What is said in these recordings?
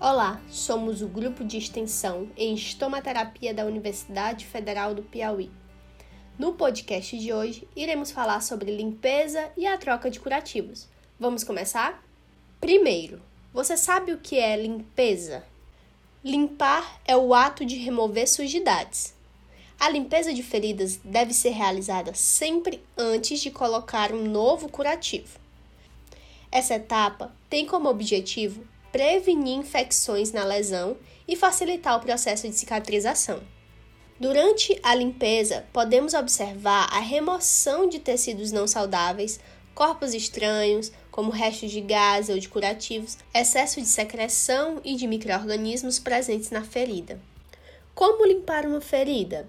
Olá, somos o grupo de extensão em estomaterapia da Universidade Federal do Piauí. No podcast de hoje, iremos falar sobre limpeza e a troca de curativos. Vamos começar? Primeiro, você sabe o que é limpeza? Limpar é o ato de remover sujidades. A limpeza de feridas deve ser realizada sempre antes de colocar um novo curativo. Essa etapa tem como objetivo prevenir infecções na lesão e facilitar o processo de cicatrização. Durante a limpeza, podemos observar a remoção de tecidos não saudáveis, corpos estranhos, como restos de gás ou de curativos, excesso de secreção e de microorganismos presentes na ferida. Como limpar uma ferida?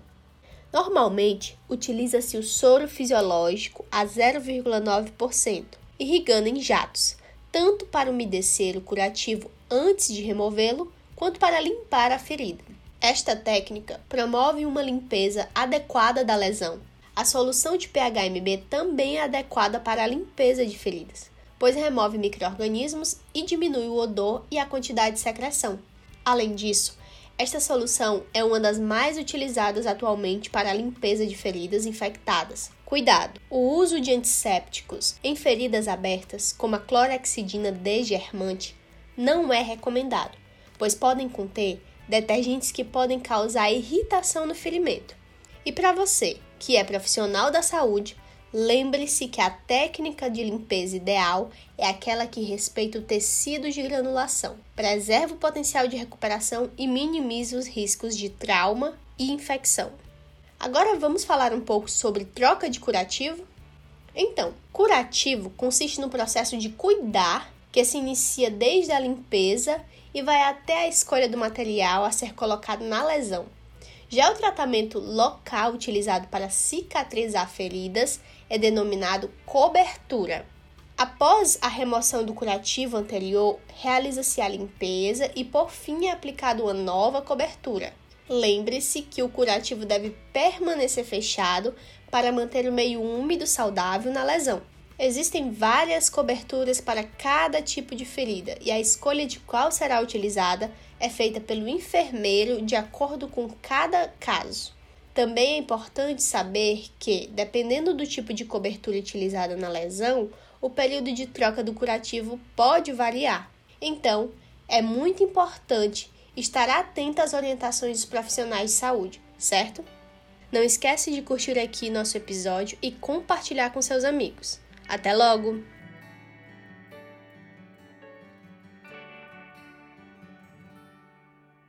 Normalmente, utiliza-se o soro fisiológico a 0,9%, irrigando em jatos, tanto para umedecer o curativo antes de removê-lo, quanto para limpar a ferida. Esta técnica promove uma limpeza adequada da lesão. A solução de PHMB também é adequada para a limpeza de feridas, pois remove microrganismos e diminui o odor e a quantidade de secreção. Além disso, esta solução é uma das mais utilizadas atualmente para a limpeza de feridas infectadas. Cuidado! O uso de antissépticos em feridas abertas, como a clorexidina desgermante, não é recomendado, pois podem conter detergentes que podem causar irritação no ferimento. E para você, que é profissional da saúde, Lembre-se que a técnica de limpeza ideal é aquela que respeita o tecido de granulação, preserva o potencial de recuperação e minimiza os riscos de trauma e infecção. Agora vamos falar um pouco sobre troca de curativo? Então, curativo consiste no processo de cuidar que se inicia desde a limpeza e vai até a escolha do material a ser colocado na lesão. Já o tratamento local utilizado para cicatrizar feridas é denominado cobertura. Após a remoção do curativo anterior, realiza-se a limpeza e, por fim, é aplicada uma nova cobertura. Lembre-se que o curativo deve permanecer fechado para manter o meio úmido saudável na lesão. Existem várias coberturas para cada tipo de ferida e a escolha de qual será utilizada é feita pelo enfermeiro de acordo com cada caso. Também é importante saber que, dependendo do tipo de cobertura utilizada na lesão, o período de troca do curativo pode variar. Então, é muito importante estar atento às orientações dos profissionais de saúde, certo? Não esquece de curtir aqui nosso episódio e compartilhar com seus amigos. Até logo!